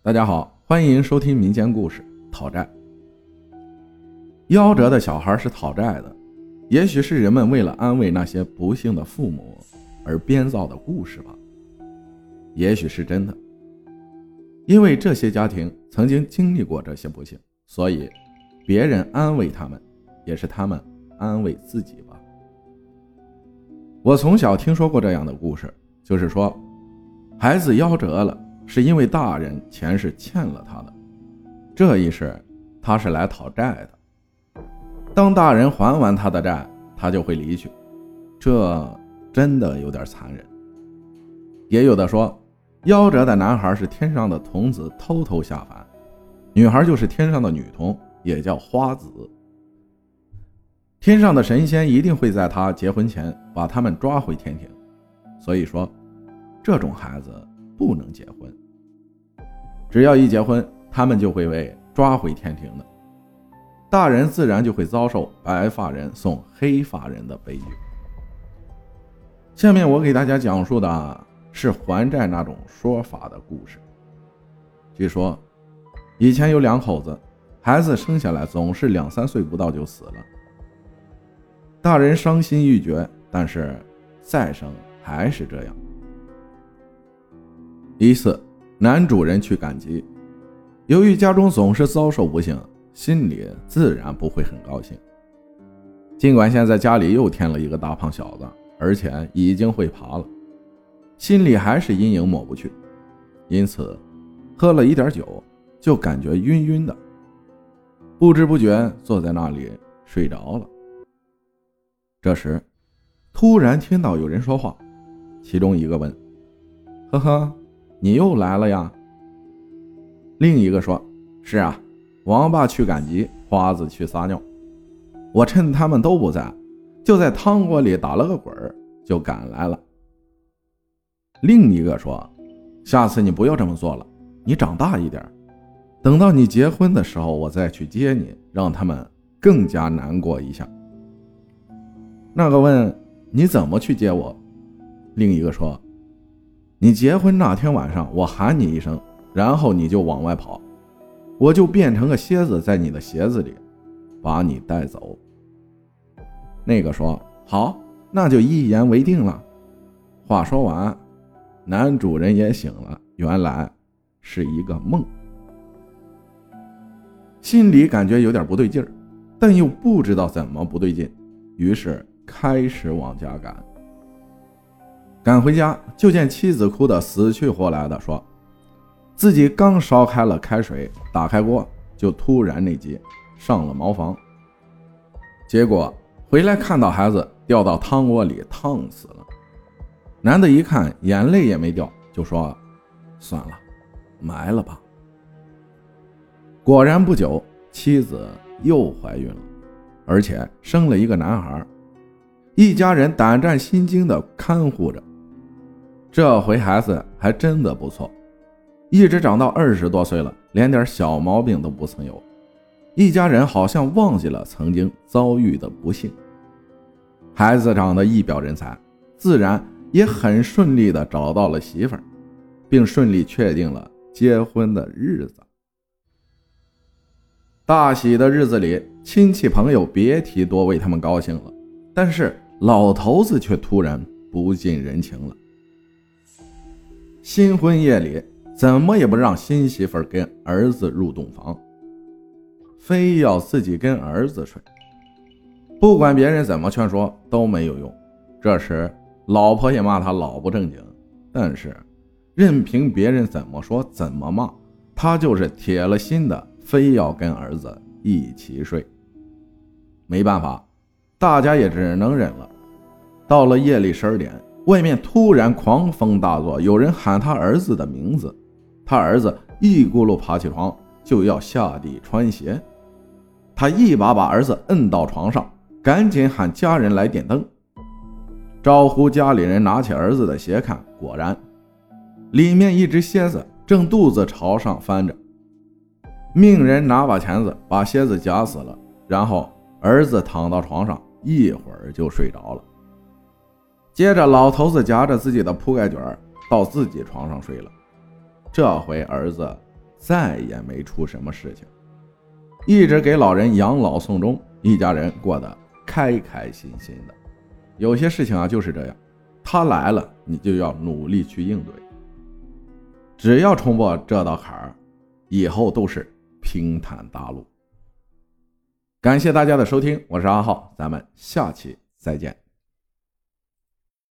大家好，欢迎收听民间故事《讨债》。夭折的小孩是讨债的，也许是人们为了安慰那些不幸的父母而编造的故事吧。也许是真的，因为这些家庭曾经经历过这些不幸，所以别人安慰他们，也是他们安慰自己吧。我从小听说过这样的故事，就是说，孩子夭折了。是因为大人前世欠了他的，这一世他是来讨债的。当大人还完他的债，他就会离去，这真的有点残忍。也有的说，夭折的男孩是天上的童子偷偷下凡，女孩就是天上的女童，也叫花子。天上的神仙一定会在他结婚前把他们抓回天庭，所以说，这种孩子。不能结婚，只要一结婚，他们就会被抓回天庭的，大人自然就会遭受白发人送黑发人的悲剧。下面我给大家讲述的是还债那种说法的故事。据说，以前有两口子，孩子生下来总是两三岁不到就死了，大人伤心欲绝，但是再生还是这样。一次，男主人去赶集，由于家中总是遭受不幸，心里自然不会很高兴。尽管现在家里又添了一个大胖小子，而且已经会爬了，心里还是阴影抹不去。因此，喝了一点酒，就感觉晕晕的，不知不觉坐在那里睡着了。这时，突然听到有人说话，其中一个问：“呵呵。”你又来了呀？另一个说：“是啊，王八去赶集，花子去撒尿。我趁他们都不在，就在汤锅里打了个滚儿，就赶来了。”另一个说：“下次你不要这么做了，你长大一点，等到你结婚的时候，我再去接你，让他们更加难过一下。”那个问：“你怎么去接我？”另一个说。你结婚那天晚上，我喊你一声，然后你就往外跑，我就变成个蝎子在你的鞋子里，把你带走。那个说好，那就一言为定了。话说完，男主人也醒了，原来是一个梦，心里感觉有点不对劲儿，但又不知道怎么不对劲，于是开始往家赶。赶回家，就见妻子哭得死去活来的，说自己刚烧开了开水，打开锅就突然内急，上了茅房。结果回来看到孩子掉到汤锅里烫死了。男的一看，眼泪也没掉，就说：“算了，埋了吧。”果然不久，妻子又怀孕了，而且生了一个男孩，一家人胆战心惊地看护着。这回孩子还真的不错，一直长到二十多岁了，连点小毛病都不曾有。一家人好像忘记了曾经遭遇的不幸。孩子长得一表人才，自然也很顺利的找到了媳妇，并顺利确定了结婚的日子。大喜的日子里，亲戚朋友别提多为他们高兴了，但是老头子却突然不近人情了。新婚夜里，怎么也不让新媳妇跟儿子入洞房，非要自己跟儿子睡。不管别人怎么劝说都没有用。这时，老婆也骂他老不正经，但是任凭别人怎么说怎么骂，他就是铁了心的，非要跟儿子一起睡。没办法，大家也只能忍了。到了夜里十二点。外面突然狂风大作，有人喊他儿子的名字，他儿子一咕噜爬起床就要下地穿鞋，他一把把儿子摁到床上，赶紧喊家人来点灯，招呼家里人拿起儿子的鞋看，果然里面一只蝎子正肚子朝上翻着，命人拿把钳子把蝎子夹死了，然后儿子躺到床上一会儿就睡着了。接着，老头子夹着自己的铺盖卷儿到自己床上睡了。这回儿子再也没出什么事情，一直给老人养老送终，一家人过得开开心心的。有些事情啊就是这样，他来了，你就要努力去应对。只要冲破这道坎儿，以后都是平坦大路。感谢大家的收听，我是阿浩，咱们下期再见。